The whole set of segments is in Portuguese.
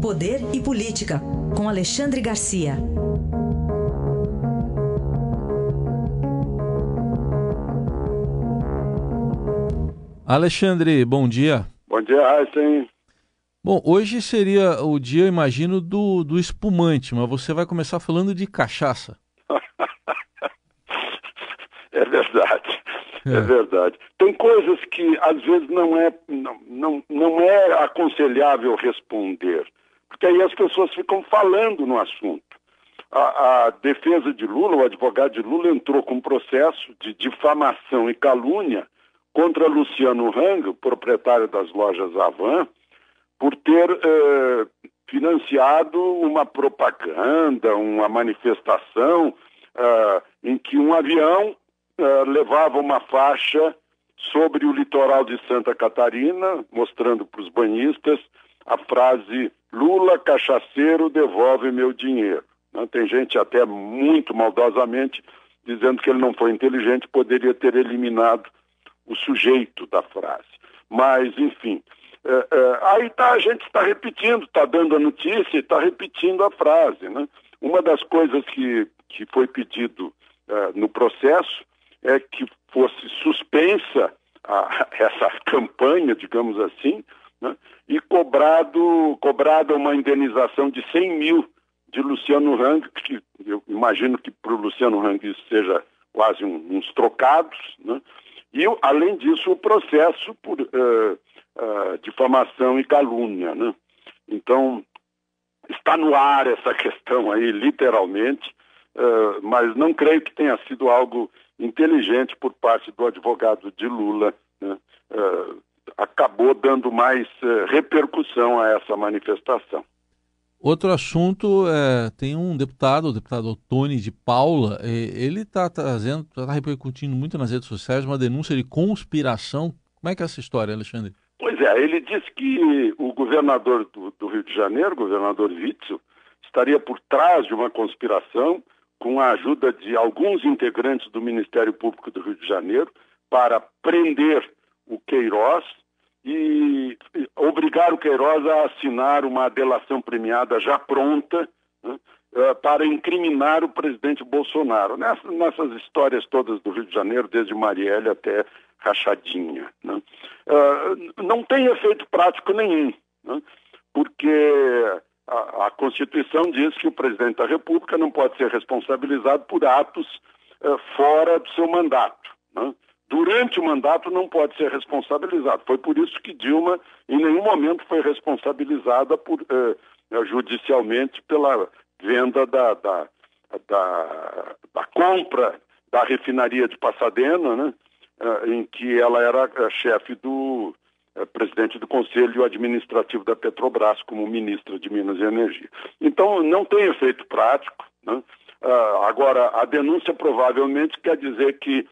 Poder e Política, com Alexandre Garcia. Alexandre, bom dia. Bom dia, Aysen. Bom, hoje seria o dia, imagino, do, do espumante, mas você vai começar falando de cachaça. é verdade. É. é. verdade. Tem coisas que às vezes não é, não, não, não é aconselhável responder, porque aí as pessoas ficam falando no assunto. A, a, defesa de Lula, o advogado de Lula, entrou com um processo de difamação e calúnia contra Luciano Hang, proprietário das lojas Avan, por ter eh, financiado uma propaganda, uma manifestação eh, em que um avião eh, levava uma faixa sobre o litoral de Santa Catarina, mostrando para os banhistas a frase Lula cachaceiro devolve meu dinheiro. Tem gente até muito maldosamente dizendo que ele não foi inteligente, poderia ter eliminado o sujeito da frase. Mas, enfim, é, é, aí tá, a gente está repetindo, está dando a notícia e está repetindo a frase. Né? Uma das coisas que, que foi pedido é, no processo é que fosse suspensa a, essa campanha, digamos assim, né? E cobrado, cobrada uma indenização de 100 mil de Luciano Hang, que eu imagino que para o Luciano Hang isso seja quase um, uns trocados, né? e além disso o processo por uh, uh, difamação e calúnia. Né? Então, está no ar essa questão aí, literalmente, uh, mas não creio que tenha sido algo inteligente por parte do advogado de Lula. Né? Uh, acabou dando mais repercussão a essa manifestação. Outro assunto, é, tem um deputado, o deputado Tony de Paula, ele está trazendo, está repercutindo muito nas redes sociais uma denúncia de conspiração. Como é que é essa história, Alexandre? Pois é, ele disse que o governador do, do Rio de Janeiro, o governador Witzel, estaria por trás de uma conspiração com a ajuda de alguns integrantes do Ministério Público do Rio de Janeiro para prender o Queiroz e obrigar o Queiroz a assinar uma delação premiada já pronta né, eh, para incriminar o presidente Bolsonaro. Nessas, nessas histórias todas do Rio de Janeiro, desde Marielle até rachadinha. Né? Uh, não tem efeito prático nenhum, né? porque a, a, Constituição diz que o presidente da República não pode ser responsabilizado por atos uh, fora do seu mandato. Né? Durante o mandato não pode ser responsabilizado. Foi por isso que Dilma em nenhum momento foi responsabilizada por, uh, judicialmente pela venda da, da, da, da compra da refinaria de Passadena, né? Eh, em que ela era eh, chefe do eh, presidente do Conselho Administrativo da Petrobras como ministra de Minas e Energia. Então, não tem efeito prático. Né? agora, a denúncia provavelmente quer dizer que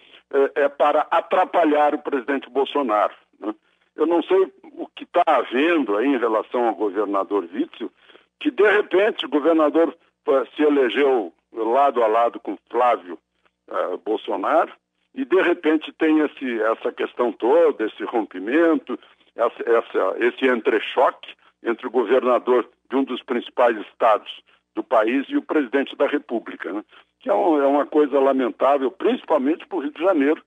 é para atrapalhar o presidente Bolsonaro. Né? Eu não sei o que está havendo aí em relação ao governador Witzel, que de repente o governador se elegeu lado a lado com Flávio uh, Bolsonaro, e de repente tem esse, essa questão toda, esse rompimento, essa, essa, esse entrechoque entre o governador de um dos principais estados do país e o presidente da República, né? Que é, um, é uma coisa lamentável, principalmente para o Rio de Janeiro,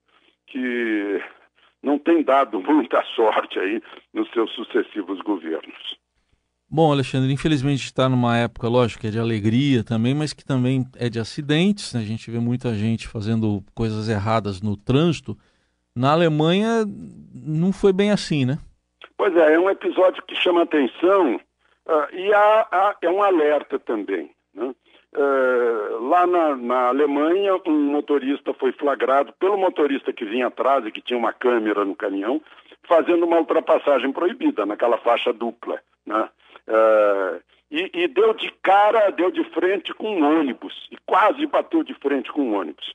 que não tem dado muita sorte aí nos seus sucessivos governos. Bom, Alexandre, infelizmente está numa época, lógico, que é de alegria também, mas que também é de acidentes. Né? A gente vê muita gente fazendo coisas erradas no trânsito. Na Alemanha não foi bem assim, né? Pois é, é um episódio que chama atenção uh, e há, há, é um alerta também. Né? Uh, lá na, na, Alemanha, um motorista foi flagrado pelo motorista que vinha atrás e que tinha uma câmera no caminhão, fazendo uma ultrapassagem proibida naquela faixa dupla. Né? Uh, e, e, deu de cara, deu de frente com um ônibus, e quase bateu de frente com um ônibus.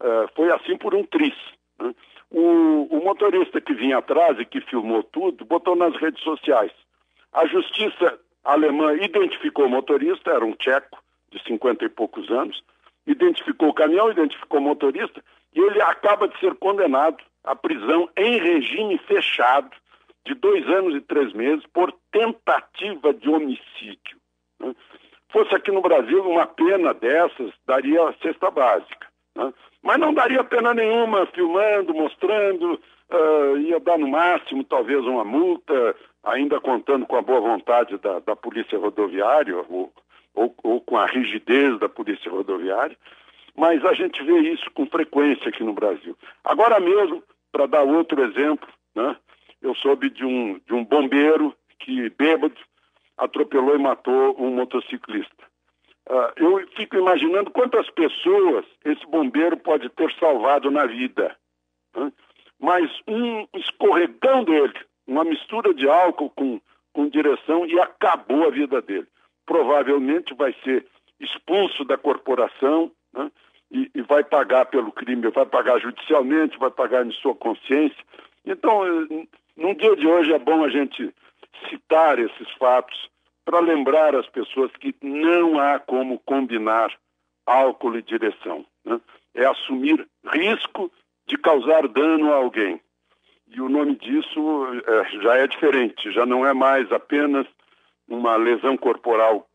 Uh, foi assim por um tris. Né? O, o, motorista que vinha atrás e que filmou tudo, botou nas redes sociais. A justiça alemã identificou o motorista, era um tcheco de 50 e poucos anos, identificou o caminhão, identificou o motorista, e ele acaba de ser condenado à prisão em regime fechado de dois anos e três meses por tentativa de homicídio. Né? Fosse aqui no Brasil, uma pena dessas daria a cesta básica. Né? Mas não daria pena nenhuma filmando, mostrando, uh, ia dar no máximo talvez uma multa, ainda contando com a boa vontade da, da Polícia Rodoviária ou, ou, ou com a rigidez da Polícia Rodoviária. Mas a gente vê isso com frequência aqui no Brasil. Agora mesmo, para dar outro exemplo, né, eu soube de um, de um bombeiro que, bêbado, atropelou e matou um motociclista. Uh, eu fico imaginando quantas pessoas esse bombeiro pode ter salvado na vida. Né? Mas um escorregão dele, uma mistura de álcool com, com direção e acabou a vida dele. Provavelmente vai ser expulso da corporação né? e, e vai pagar pelo crime, vai pagar judicialmente, vai pagar em sua consciência. Então, eh, num dia de hoje é bom a gente citar esses fatos para lembrar as pessoas que não há como combinar álcool e direção. Né? É assumir risco de causar dano a alguém. E o nome disso é, já é diferente, já não é mais apenas uma lesão corporal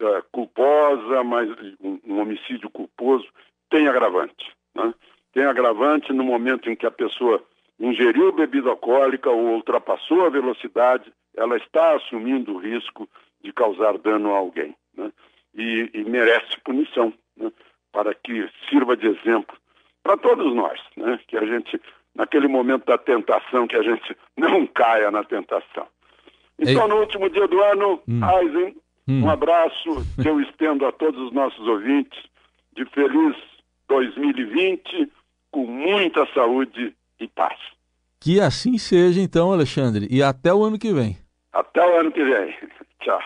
é, culposa, mas um, um, homicídio culposo, tem agravante. Né? Tem agravante no momento em que a pessoa ingeriu bebida alcoólica ou ultrapassou a velocidade, ela está assumindo o risco de causar dano a alguém. Né? E, e, merece punição, né? para que sirva de exemplo para todos nós, né? que a gente, naquele momento da tentação, que a gente não caia na tentação. Então, Ei. no último dia do ano, hum. Eisen, hum. um abraço que eu estendo a todos os nossos ouvintes de feliz 2020, com muita saúde e paz. Que assim seja, então, Alexandre, e até o ano que vem. Até o ano que vem. Ciao.